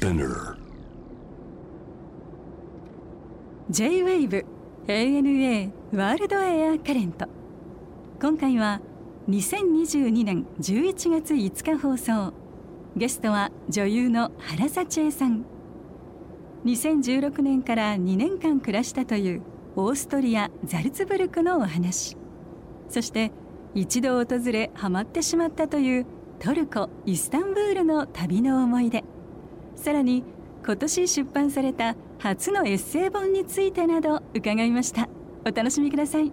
Spinner. J-WAVE ANA ワールドエアカレント今回は2022年11月5日放送。ゲストは女優の原幸恵さん。2016年から2年間暮らしたというオーストリア・ザルツブルクのお話。そして一度訪れハマってしまったというトルコ・イスタンブールの旅の思い出。さらに今年出版された初のエッセイ本についてなど伺いました。お楽しみください。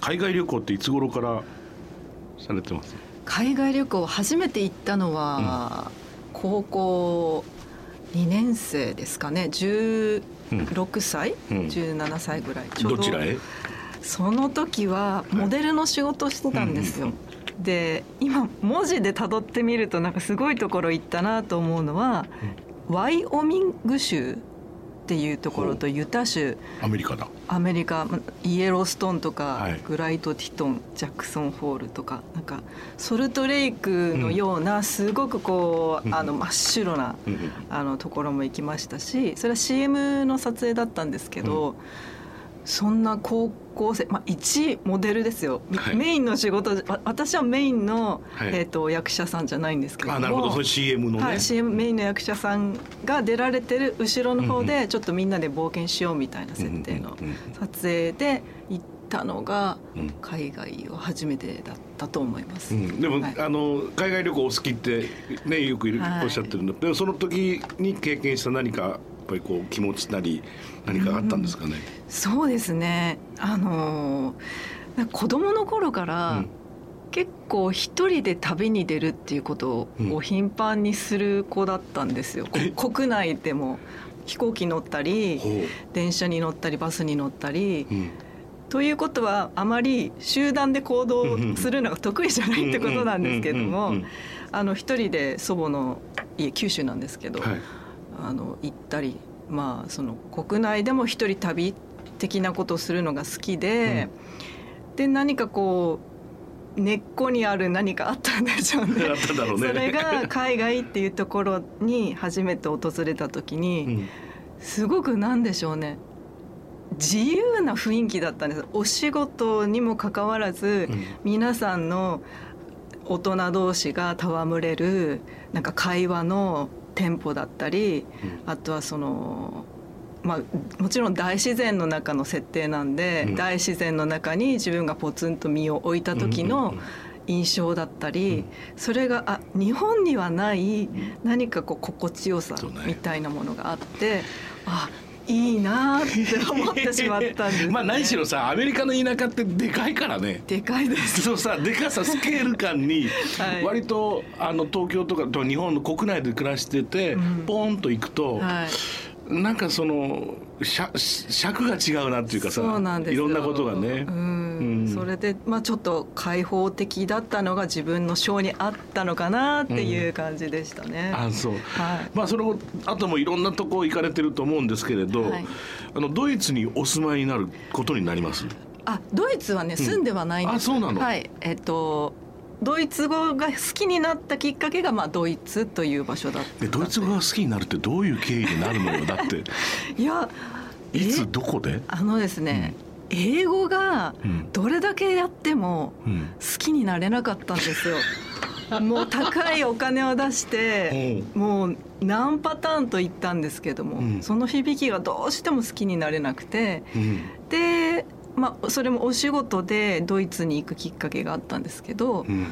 海外旅行っていつ頃からされてます？海外旅行初めて行ったのは、高校2年生ですかね。16歳、うん。17歳ぐらい。ちょうどちらへ？その時はモデルの仕事をしてたんですよ。で今文字で辿ってみるとなんかすごいところ行ったなと思うのは、ワイオミング州っていうところとユタ州。アメリカだ。アメリカまイエローストーンとか、はい。グライト・ティトンジャクソンホールとかなんかソルトレイクのようなすごくこう、うん。あの真っ白な、うんうんあのところも行きましたしそれは CM の撮影だったんですけど、そんな高校生、まあ、一モデルですよ、はい。メインの仕事わ私はメインの、はい。えー、と役者さんじゃないんですけれどもあなるほど。それ CM のね、はい、CM メインの役者さんが出られてる後ろの方でちょっとみんなで冒険しようみたいな設定の撮影で行ったのがうん。海外は初めてだったと思います。うん、でも、はい。あの海外旅行お好きってねよくおっしゃってるんだ、でもその時に経験した何かぱりこう気持ちなり何かあったんですかね、そうですね。あのー子供の頃から、うん。結構一人で旅に出るっていうことうんを頻繁にする子だったんですよ、え？こ国内でも。飛行機乗ったりほ電車に乗ったりバスに乗ったり。う、うん。ということはあまり集団で行動するのが得意じゃないってことなんですけども一人で祖母の家九州なんですけど、はいあの行ったりまあその国内でも一人旅的なことをするのが好きで、で何かこう根っこにある何かあったんでしょうね。ね。それが海外っていうところに初めて訪れた時に、うん。すごくなんでしょうね。自由な雰囲気だったんです。お仕事にもかかわらず、うん。皆さんの大人同士が戯れるなんか会話のテンポだったり、あとはそのまあ、もちろん大自然の中の設定なんで、うん。大自然の中に自分がポツンと身を置いた時のうんうんうん印象だったり、うん。それがあ日本にはない何かこう心地よさみたいなものがあって、あいいなって思ってしまったんです、ね、まあ何しろさアメリカの田舎ってでかいからね。でかいです。そうさでかさスケール感に はい。割とあの東京とかと日本の国内で暮らしてて、うん。ポーンと行くと、はい。なんかその尺尺が違うなっていうかさそうなんいろんなことがね。う。んうんそれで、まあ、ちょっと開放的だったのが自分の性にあったのかなっていう感じでしたね。あそう。はい。まあその後もいろんなとこ行かれてると思うんですけれど、はい。あのドイツにお住まいになることになります？あドイツはね住んではないんです、あそうなの？はい。えっとドイツ語が好きになったきっかけが、まあ、ドイツという場所だったでドイツ語が好きになるってどういう経緯でなるのよ？だって いやいつえどこで、あのですね、英語がうん。どれだけやってもうん。好きになれなかったんですよ。もう高いお金を出してもう何パターンと言ったんですけども、うん。その響きがどうしても好きになれなくてうん。で、まあ、それもお仕事でドイツに行くきっかけがあったんですけど、うん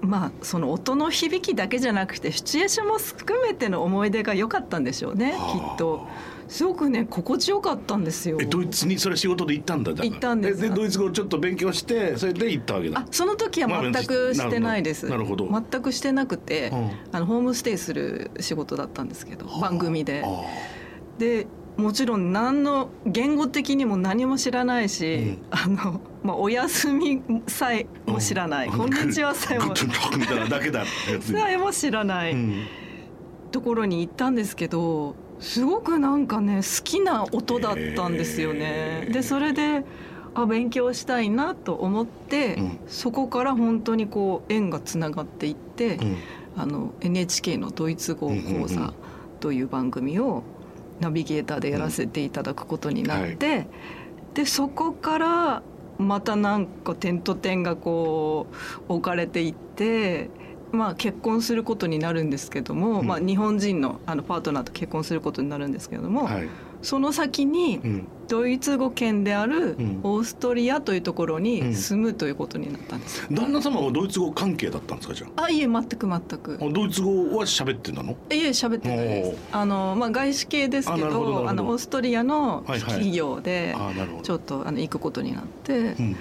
まあその音の響きだけじゃなくてシチュエーションも含めての思い出が良かったんでしょうねはあきっと。すごくね心地よかったんですよ。えドイツにそれ仕事で行ったんだ行ったんですでドイツ語をちょっと勉強してそれで行ったわけだあその時は全くしてないです。まあなるほど全くしてなくて、うんあのホームステイする仕事だったんですけど、番組で。あでもちろん何の言語的にも何も知らないし、あのまあお休みさえも知らない、うん。こんにちはさえもさえも知らない、うん。ところに行ったんですけどすごくなんかね好きな音だったんですよね。でそれであ勉強したいなと思って、うん。そこから本当にこう縁がつながっていって、うん。あの NHK のドイツ語講座という番組をナビゲーターでやらせていただくことになって、うん。はでそこからまたなんか点と点がこう置かれていって。まあ、結婚することになるんですけども、うん。まあ、日本人のあのパートナーと結婚することになるんですけれども、はいその先にうん。ドイツ語圏であるうん。オーストリアというところうん。に住むということになったんです。旦那様はドイツ語関係だったんですかじゃあ？いえ全く全く。ああドイツ語は喋ってたの？いえ喋ってないです。あの、まあ、外資系ですけどあのオーストリアのはいはい。企業でちょっとあの行くことになって。うん。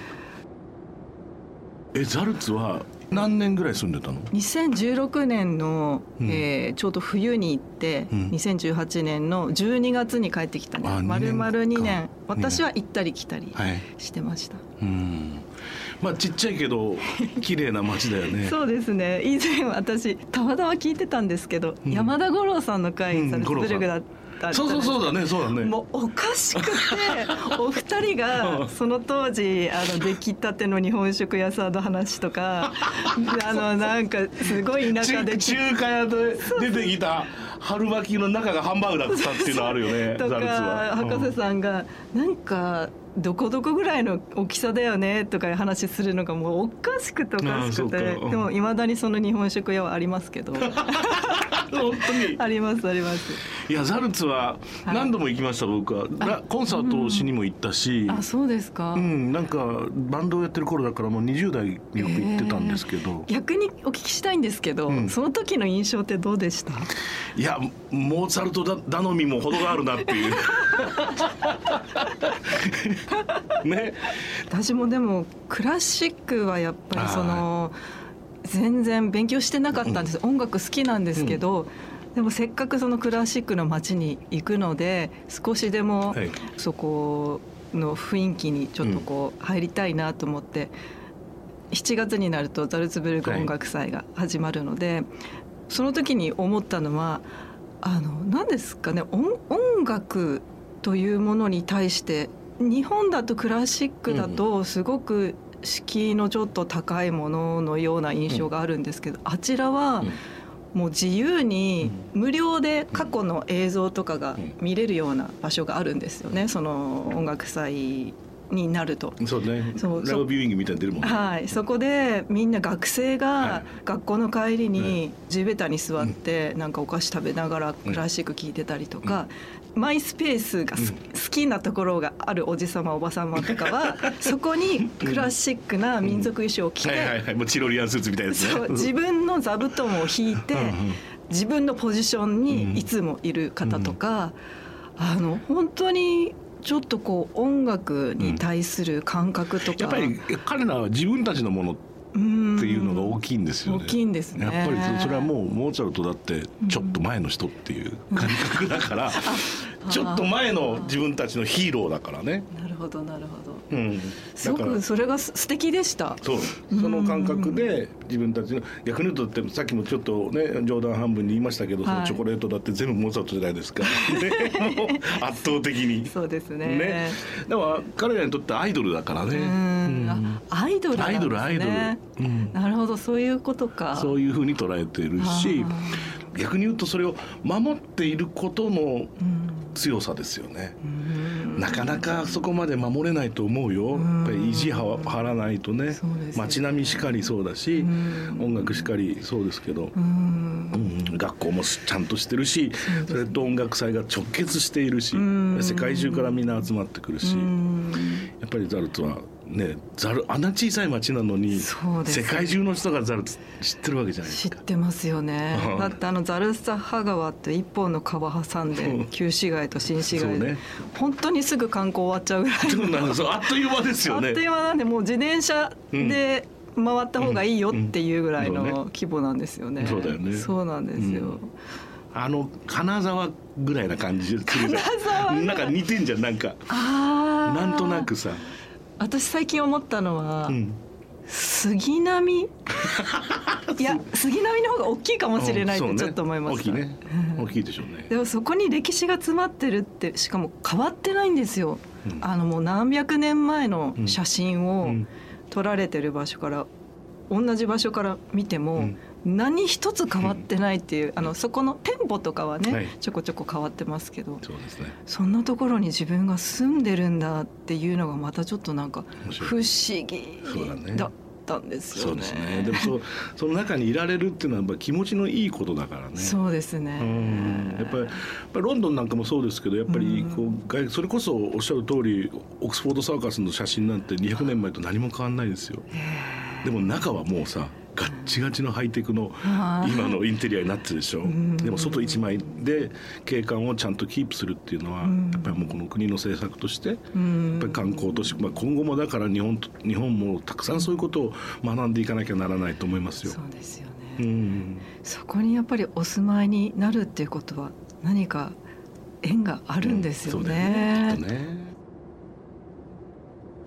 えザルツは何年ぐらい住んでたの？2016年の、うん。えーちょうど冬に行って、うん。2018年の12月に帰ってきたね。あ丸々2二年。私は行ったり来たりはい。してました。うん。まあちっちゃいけど 綺麗な街だよね。そうですね。以前私たまたま聞いてたんですけど、うん。山田五郎さんの回、うんサルツブルクだったそうそうそうだねそうだね。もうおかしくてお二人うん。がその当時あの出来たての日本食屋さんの話とか あのなんかすごい田舎で中中華屋で出てきた春巻きの中がハンバーグだったっていうのあるよねとかは。博士さんがなんかどこどこぐらいの大きさだよねとかいう話するのがもうおかしくておかしくて。うん。でもいまだにその日本食屋はありますけど。うん本当に。ありますあります。いやザルツは何度も行きました僕は。ラコンサートをしにも行ったし。あそうですか、うんなんかバンドをやってる頃だからもう20代によく行ってたんですけど、逆にお聞きしたいんですけど、うん。その時の印象ってどうでした？いやモーツァルトだ頼みも程があるなっていう ね。私もでもクラシックはやっぱりその全然勉強してなかったんです、音楽好きなんですけど、でもせっかくそのクラシックの街に行くので少しでもはい。そこの雰囲気にちょっとこう入りたいなと思って、7月になるとザルツブルク音楽祭が始まるので、その時に思ったのはあの何ですかね音音楽というものに対して日本だとクラシックだとすごく敷居のちょっと高いもののような印象があるんですけど、あちらはもう自由に無料で過去の映像とかが見れるような場所があるんですよねその音楽祭になると。そうね。そうライブビューイングみたいに出るもんね。はい、そこでみんな学生はがい学校の帰りに地べたに座ってなんかお菓子食べながらクラシック聴いてたりとか、マイスペースがす好きなところがあるおじさまおばさまとかは そこにクラシックな民族衣装を着て、はいはいはい。もうチロリアンスーツみたいなやつね。そう自分の座布団を引いてうんうん。自分のポジションにいつもいる方とか、あの本当にちょっとこう音楽に対する感覚とか、やっぱり彼らは自分たちのものっっていうのが大きいんですよね。大きいんですね。やっぱりそそれはもうモーツァルトだってちょっと前の人っていう感覚だから、ちょっと前の自分たちのヒーローだからね。なるほどなるほど。うん、すごくそれがす素敵でした。そう。その感覚で自分たちの逆に言うとってさっきもちょっとね冗談半分に言いましたけど、そはい。のチョコレートだって全部モーツァルトじゃないですか、ね、もう圧倒的に。そうですね。ね、でも彼らにとってアイドルだからね。うん。アイドルなんですね。アイドルアイドル、うん、なるほどそういうことか。そういうふうに捉えてるし逆に言うとそれを守っていることのうん強さですよね。うん。なかなかそこまで守れないと思うよ。うん。やっぱり意地は張らないとね。ね。街並みしかりそうだしうん。音楽しかりそうですけど。う、ん。うん、学校もちゃんとしてるしそれと音楽祭が直結しているしうん。世界中からみんな集まってくるし。うん。やっぱりザルツはねザルあんな小さい町なのにそうです。世界中の人がザルツ知ってるわけじゃないですか。知ってますよね。うん。だってあのザルサハ川って一本の川挟んうん。で旧市街と新市街で、ね。本当にすぐ観光終わっちゃうぐらいそうなんですあっという間ですよね。あっという間なんでもう自転車で回った方がいいよっていうぐらいうんうん。の規模なんですよね。そうだよね。そうなんですよ。うん。あの金沢ぐらいな感じ金沢なんか似てんじゃんなんか。ああ。なんとなく。さ、私最近思ったのは、うん、杉並？いや杉並の方が大きいかもしれないってちょっと思いました。大きいね。う ん大きいでしょうね。でもそこに歴史が詰まってるってしかも変わってないんですよ。うん。あのもう何百年前の写真をうん。撮られてる場所から同じ場所から見ても、うん何一つ変わってないっていう、あのそこの店舗とかはね、はい。ちょこちょこ変わってますけどそうですね。そんなところに自分が住んでるんだっていうのがまたちょっとなんか不思議だったんですそうでよね。すね。でもそうその中にいられるっていうのはやっぱ気持ちのいいことだからね。そうですね。うん。やっぱりやっぱりロンドンなんかもそうですけどやっぱりこう外それこそおっしゃる通りオックスフォードサーカスの写真なんて200年前と何も変わんないですよ。でも中はもうさガッチガチのハイテクのはい。今のインテリアになってるでしょ。ん。でも外一枚で景観をちゃんとキープするっていうのはやん。っぱりもうこの国の政策としてやっうんぱり観光都市、まあ、今後もだから日本と日本もたくさんそういうことを学んでいかなきゃならないと思いますよ。そ。うですよね。うん。そこにやっぱりお住まいになるっていうことは何か縁があるんですよそうだよね。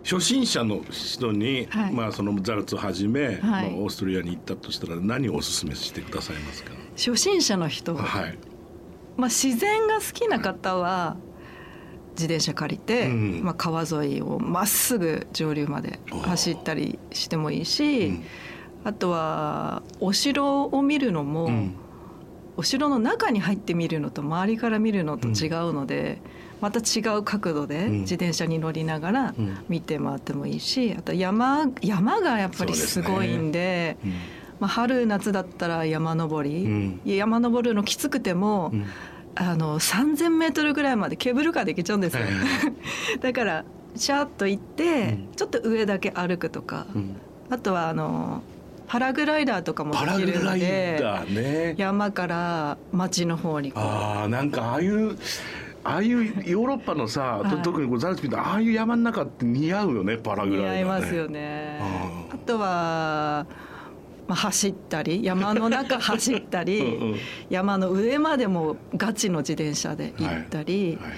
初心者の人に、はい。まあそのザルツをはじめ、まあ、はいオーストリアに行ったとしたら何をおすすめしてくださいますか？初心者の人、はい。まあ自然が好きな方は自転車借りて、うん。まあ川沿いをまっすぐ上流まで走ったりしてもいいし、うん。あとはお城を見るのも、うん。お城の中に入って見るのと周りから見るのと違うので、また違う角度でうん。自転車に乗りながらうん。見て回ってもいいしあと山山がやっぱりすごいんでうん。まあ、春夏だったら山登り、うん。山登るのきつくても、うん。あの3,000メートルぐらいまでケーブルカーで行けちゃうんですよ、はいはい だからシャーッと行って、うん。ちょっと上だけ歩くとか、うん。あとはあのパラグライダーとかもできるのでね。山から町の方にああなんかああいうああいうヨーロッパのさ、とはい。特にザルツ見たらああいう山の中って似合うよねパラグライダー、ね。似合いますよね。あとは、まあ、走ったり山の中 走ったりうんうん。山の上までもガチの自転車で行ったり、はい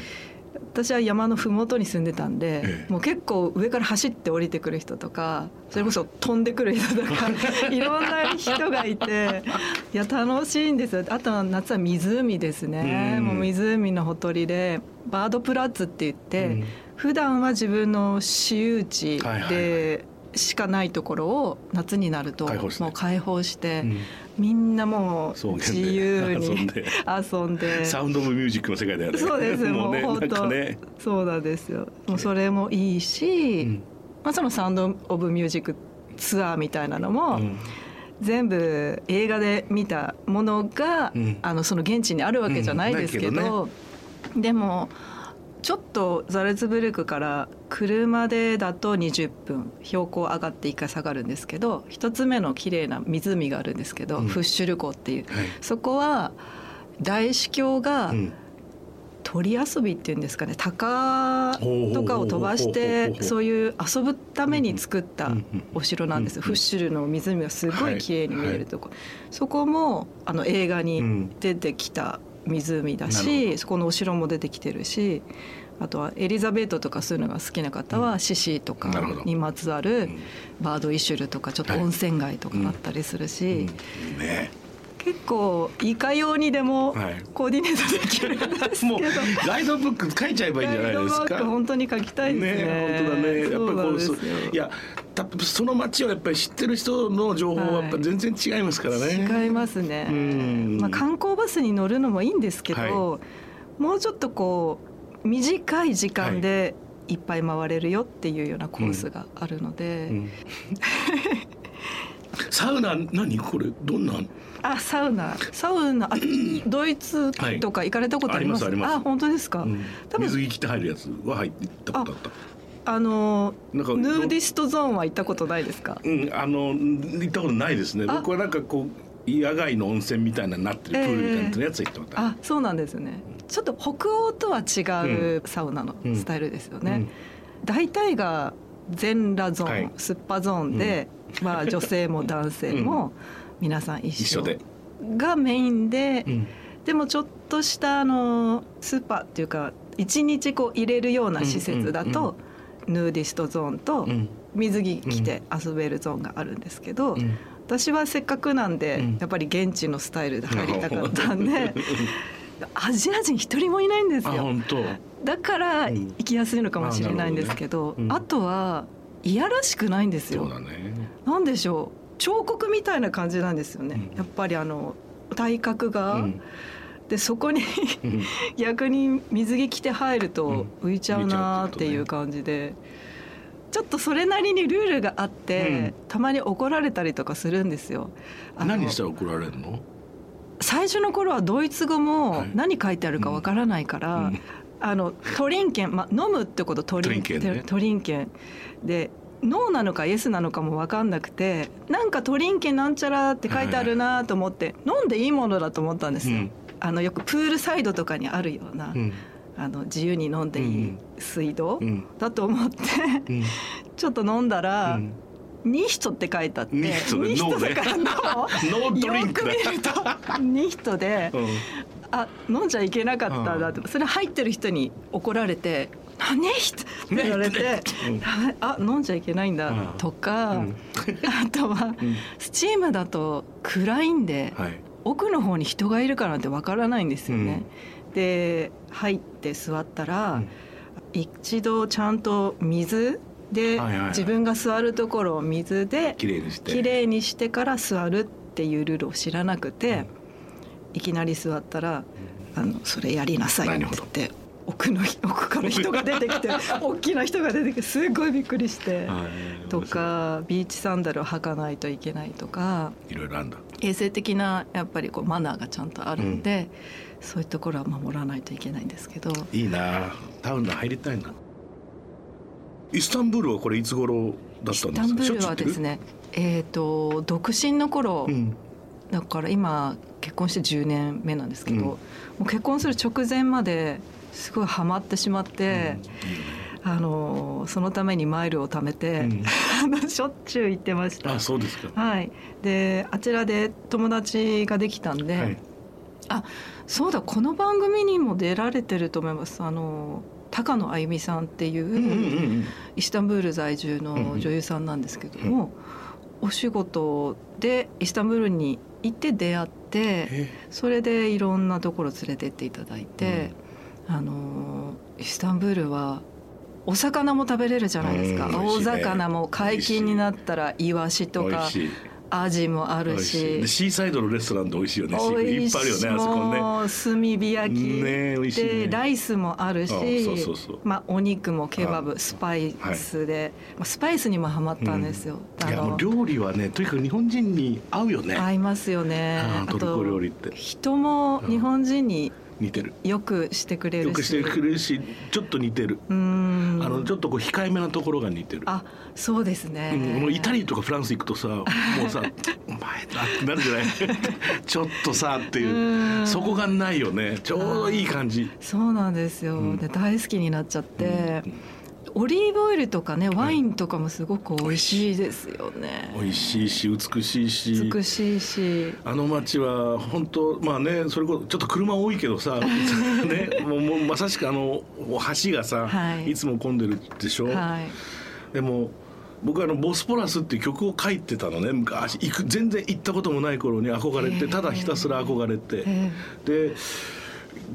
私は山の麓に住んでたんで、ええ。もう結構上から走って降りてくる人とかそれこそ飛んでくる人とか いろんな人がいていや楽しいんですよ。あとは夏は湖ですね、うん。もう湖のほとりでバードプラッツって言って、うん。普段は自分の私有地でしかないところを夏になるともう開放して、うん。みんなもう自由に遊んで。サウンド・オブ・ミュージックの世界だよね。そうです。よもうね本当かね。そうなんですよ。もうそれもいいし、うん。まあ、そのサウンド・オブ・ミュージックツアーみたいなのも、うん。全部映画で見たものが、うん。あのその現地にあるわけじゃないですけうん。けど,、でもちょっとザルツブルクから車でだと20分標高上がって一回下がるんですけど一つ目の綺麗な湖があるんですけど、うん。フッシュル湖っていう。はい。そこは大司教がうん。鳥遊びっていうんですかね鷹とかを飛ばしてそういう遊ぶために作ったうんうんお城なんです。うんフッシュルの湖がすごい綺麗に見えるとこ、そこもあの映画にうん。出てきた湖だし、そこのお城も出てきてるしあとはエリザベートとかそういうのが好きな方は獅子とかにまつわうるん。バードイシュルとかちょっと温泉街とかあったりするし、ね。結構いかようにでもはい。コーディネートできるんですけど、もうガイドブック書いちゃえばいいんじゃないですか？ガイドマーク本当に書きたいですね。ね本当だね。やっぱりそうなんですよ。こうそいやたその街をやっぱり知ってる人の情報はやっぱ全然違いますからね。違いますね。うん。まあ観光バスに乗るのもいいんですけど、はもうちょっとこう短い時間でい。っぱい回れるよっていうようなコースがあるので、うん。サウナ何？これどんな？あサウナ。サウナあドイツとか行かれたことあります,、はい。ああ本当ですか、うん。多分水着着て入るやつは入ったことあった。あのなんかヌーディストゾーンは行ったことないですか？うんあの行ったことないですね。あ。僕はなんかこう野外の温泉みたいななってるプールみたいなやつは行ったことある。あそうなんですよねちょっと北欧とは違うサウナのスタイルですよね、大体が全裸ゾーン、はい。スッパゾーンで、まあ、女性も男性も皆さん一緒。で。がメインで、うん。でもちょっとしたあのスーパーっていうか一日こう入れるような施設だと、ヌーディストゾーンとうん。水着着て遊べるゾーンがあるんですけど、うん。私はせっかくなんで、うん。やっぱり現地のスタイルで入りたかったんで アジア人一人もいないんですあよ。だからうん。行きやすいのかもしれないんですけど、あなるほどね。うん。あとはいやらしくないんですよ。ね。なんでしょう。彫刻みたいな感じなんですよね、うん。やっぱりあの体格が、うんでそこにうん。逆に水着着て入るとうん。浮いちゃうなーっていう感じで、ちょっとそれなりにルールがあって、たまに怒られたりとかするんですよ。何したら怒られるの？最初の頃はドイツ語も何書いてあるかわからないから、うん。あのトリンケン、まあ、飲むってことトリンケンね。トリンケン。でノーなのかイエスなのかも分かんなくてなんかトリンケンなんちゃらって書いてあるなと思って飲んでいいものだと思ったんですよ。うんあのよくプールサイドとかにあるような、うん。あの自由に飲んでいい水道うん。だと思ってうん。ちょっと飲んだらうん「nicht」って書いてあって「nicht だから no。no drink だ。よく見ると nicht でうんあ飲んじゃいけなかったんだってそれ入ってる人に怒られて「何ヒト」って言われてうん「あ飲んじゃいけないんだうん」とかうん。あとはうん。スチームだと暗いんではい奥の方に人がいるかなんてわからないんですよね。で入って座ったら、うん。一度ちゃんと水ではいはいはい。自分が座るところを水で綺麗にして。きれいにしてから座るっていうルールを知らなくて、いきなり座ったら「あのそれやりなさい」って言って奥の 奥から人が出てきて 大きな人が出てきてすごいびっくりして。はい。とかビーチサンダルを履かないといけないとかいろいろあるんだ衛生的なやっぱりこうマナーがちゃんとあるんで、そういうところは守らないといけないんですけど。いいな。タウンの入りたいな。イスタンブールはこれいつ頃だイったんですか？スタンブールはですねえっ、と独身の頃、うん。だから今結婚して10年目なんですけど、うん。もう結婚する直前まですごいハマってしまって、あのそのためにマイルを貯めて、うん。あのしょっちゅう行ってました。あ。そうですか。はい、であちらで友達ができたんで、はい。あそうだこの番組にも出られてると思います。あの高野あゆみさんっていう,、うんうんうんイスタンブール在住の女優さんなんですけども、お仕事でイスタンブールに行って出会ってえ。それでいろんなところ連れてっていただいて、あのイスタンブールはお魚も食べれるじゃないですか、青うん美味しいね。魚も解禁になったらイワシとかアジもあるし。シーサイドのレストランで美味しいよね。い。っぱいあるよねあそこね。炭火焼き、ねね。でライスもあるし。まあ、お肉もケバあブスパイスで、まあ、スパイスにもハマったんですよ、あのいやもう料理はねとにかく日本人に合うよね。合いますよね。あートルコ料理って。人も日本人に似てる。よくしてくれるし。よくしてくれるしちょっと似てる。うーん。あのちょっとこう控えめなところが似てる。あそうですね、うん、もうイタリアとかフランス行くとさもうさ「お前だ」ってなるじゃない。ちょっとさっていう。うん。そこがないよね。ちょうどいい感じ。そうなんですよ、うん。で大好きになっちゃって、うんオリーブオイルとかねワインとかもすごく美味しいですよね、美味しいし美しいし。美しいし。あの街は本当まあねそれこそちょっと車多いけどさ ねもうもうまさしくあの橋がさ、はい。い、つも混んでるでしょ、はい。でも僕あの「ボスポラス」っていう曲を書いてたのね昔。行く全然行ったこともない頃に憧れてただひたすら憧れて。えで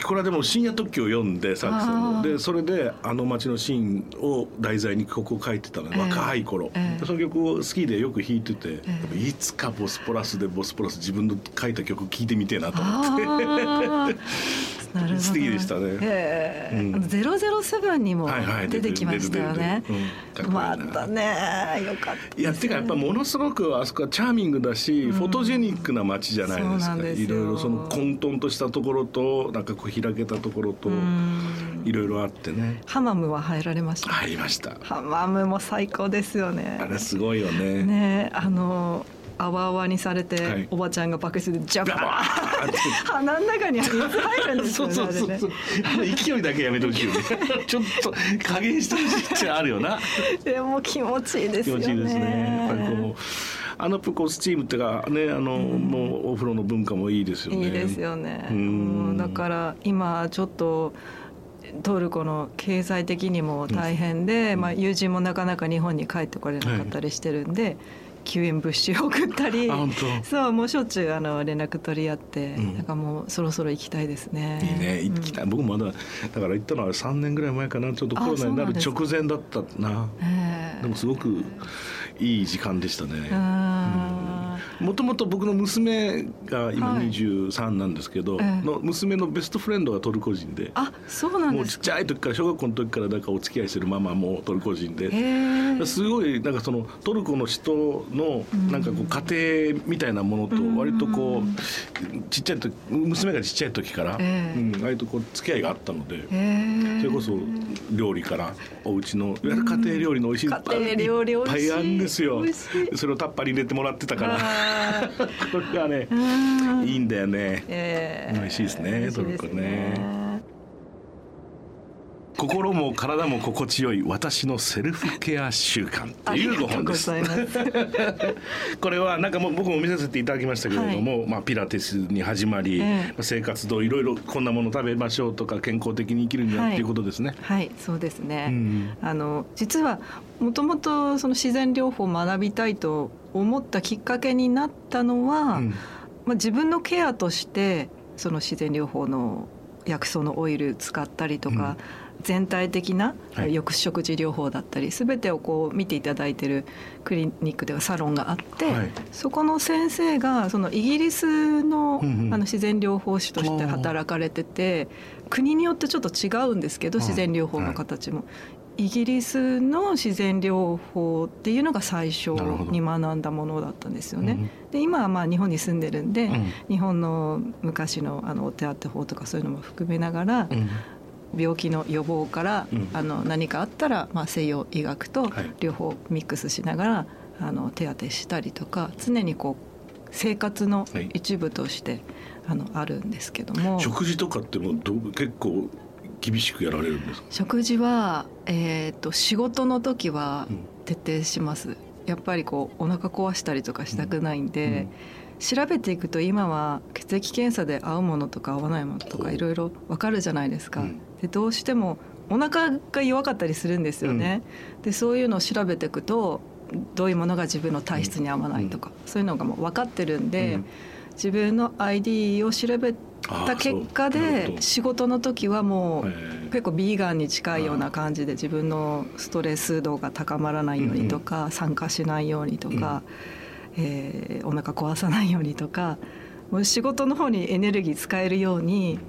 これはでも深夜特急を読んでサクさんあー。のでそれであの街のシーンを題材に曲を書いてたの、ええ。若い頃、ええ。でその曲を好きでよく弾いてて、えやっぱいつかボスポラスでボスポラス自分の書いた曲聴いてみてえなと思って。素敵でしたねえゼロゼロセブンにも出てきましたよね。またねよかったいやてかやっぱものすごくあそこはチャーミングだし、うん。フォトジェニックな街じゃないですか。いろいろその混沌としたところとなんかこう開けたところとうん。いろいろあってね。ハマムは入られました？入りました。ハマムも最高ですよね。あれすごいよね。ねあのあわあわにされて、はい。おばちゃんがバケツでジャババーーって。鼻の中に水入るんですよねそうそうそう。あの勢いだけやめてほしいよね。ちょっと加減してほしいってあるよな。でも気持ちいいです気よね。持ちいいですね。やっぱりこうあのこうスチームっていうかねあの、もうお風呂の文化もいいですよね。いいですよね。うん。うんだから今ちょっとトルコの経済的にも大変で、まあ、友人もなかなか日本に帰ってこれなかったりしてるんで、救援物資を送ったりそうもうしょっちゅうあの連絡取り合って、うん。なんかもうそろそろ行きたいですね。いいね行きたい、僕まだだから行ったのは3年ぐらい前かな。ちょっとコロナになる直前だったな。ええ。でもすごくいい時間でしたね、うんもともと僕の娘が今はい。23なんですけど、ええ。の娘のベストフレンドがトルコ人であそうなんもうちっちゃい時から小学校の時からなんかお付き合いしてるママもトルコ人で。すごいなんかそのトルコの人のなんかこう家庭みたいなものと割とこうちっちゃい時娘がちっちゃい時から、ええ。うん、割とこう付き合いがあったのでそれこそ料理からお家のいわゆる家庭料理の美味しい家庭料理美味しい。いっぱいあるんですよ。それをタッパーに入れてもらってたから。あこれがねいいんだよね。ええ。美味しいですねトルコね心も体も心地よい私のセルフケア習慣っていうご本です。これはなんかもう僕も見させていただきましたけれども、まあ、ピラティスに始まり、ええ。まあ生活道いろいろこんなもの食べましょうとか健康的に生きるにははいっていうことですね。はい、そうですね。うんあの実はもともとその自然療法を学びたいと思ったきっかけになったのは、うん。まあ自分のケアとしてその自然療法の薬草のオイル使ったりとか、全体的なはい。抑止食事療法だったり、全てをこう見ていただいてるクリニックではサロンがあって、はい。そこの先生がそのイギリスの,、あの自然療法士として働かれてて国によってちょっと違うんですけどはい。自然療法の形も。イギリスの自然療法っていうのが最初に学んだものだったんですよね。で今はまあ日本に住んでるんで、うん。日本の昔のあのお手当法とかそういうのも含めながら、うん病気の予防から、うん。あの何かあったら、まあ、西洋医学とはい。両方ミックスしながら、あの手当てしたりとか常にこう生活のはい。一部として、あのあるんですけども。食事とかってもうどう結構厳しくやられるんですか？食事は、えー、と仕事の時はうん。徹底します。やっぱりこうお腹壊したりとかしたくないんで、調べていくと今は血液検査で合うものとか合わないものとおかいろいろ分かるじゃないですか。うんでどうしてもお腹が弱かったりするんですよね。でそういうのを調べていくとどういうものが自分の体質に合わないとか、そういうのがもう分かってるんで、うん。自分の ID を調べた結果でど。仕事の時はもう結構ビーガンに近いような感じで自分のストレス度が高まらないようにとか、酸化しないようにとか、えーお腹壊さないようにとかもう仕事の方にエネルギー使えるように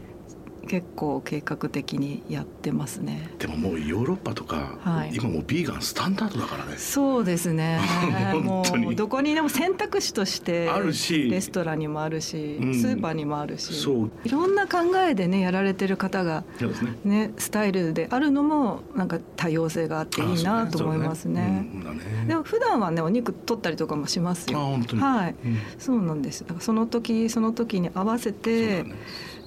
結構計画的にやってますね。でももうヨーロッパとか、はい今もうビーガンスタンダードだからね。そうですね もうどこにでも選択肢としてあるしレストランにもあるし、うんスーパーにもあるしそういろんな考えでねやられてる方がね。ね、スタイルであるのもなんか多様性があっていいなと思いますね。ねそうねでも普段はねお肉取ったりとかもしますよ。あ本当に。はい、うんそうなんです。だからその時その時に合わせて。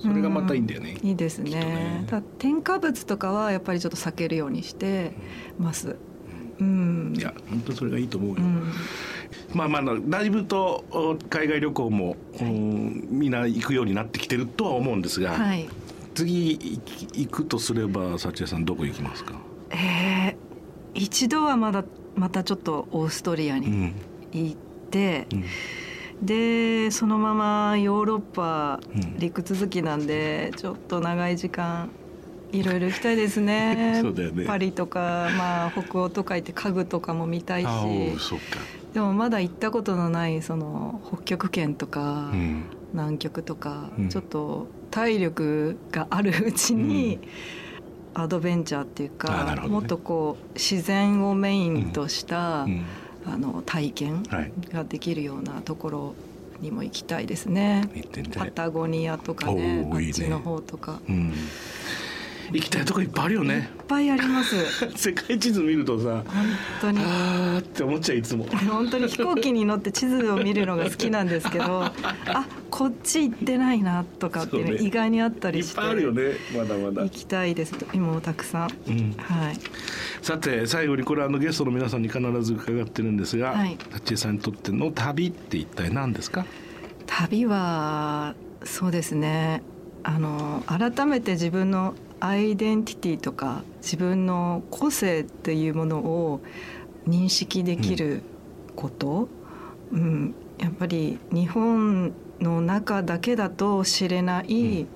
それがまたいいんだよね。いいですねね。添加物とかはやっぱりちょっと避けるようにしてます。うん。いや本当にそれがいいと思うよ。うん。まあまあだいぶとお海外旅行も、うんみんな行くようになってきてるとは思うんですが、はい。次行くとすれば幸恵さんどこ行きますか？えー、一度はまだまたちょっとオーストリアにうん行って。うんでそのままヨーロッパうん陸続きなんでちょっと長い時間いろいろ行きたいですね。ね。パリとか、まあ、北欧とか行って家具とかも見たいし。あおそうか。でもまだ行ったことのないその北極圏とか、うん。南極とか、うん。ちょっと体力があるうちに、アドベンチャーっていうか、ね。もっとこう自然をメインとした、うんあの体験はいができるようなところにも行きたいですね。行ってみたい。パタゴニアとかねいいねあっちの方とかうん。行きたいとこいっぱいあるよいっね。ぱいあります 世界地図見るとさ、本当にあーって思っちゃういつも。本当に飛行機に乗って地図を見るのが好きなんですけど あこっち行ってないなとかっていねの意外にあったいっりしてぱいあるよね。まだまだ行。きたいです今もたくさんうん。はいさて最後にこれあのゲストの皆さんに必ず伺ってるんですが、はい。幸恵さんにとっての旅って一体何ですか？旅はそうですね。あの改めて自分のアイデンティティとか自分の個性っていうものを認識できること、うん。やっぱり日本の中だけだと知れない、うん。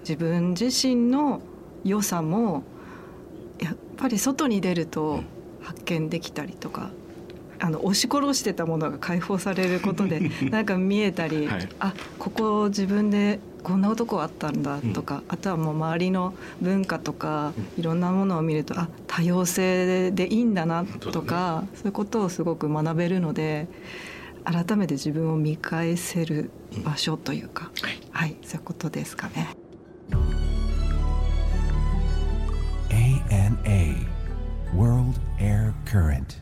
自分自身の良さもぱり外に出ると発見できたりとかあの押し殺してたものが解放されることで なんか見えたり、はい、あここ自分でこんなとこあったんだとか、うん、あとはもう周りの文化とか、いろんなものを見るとあ多様性でいいんだなとかそう、ね,、いうことをすごく学べるので改めて自分を見返せる場所というか、うん、はい、はい、そういうことですかね。ANA World Air Current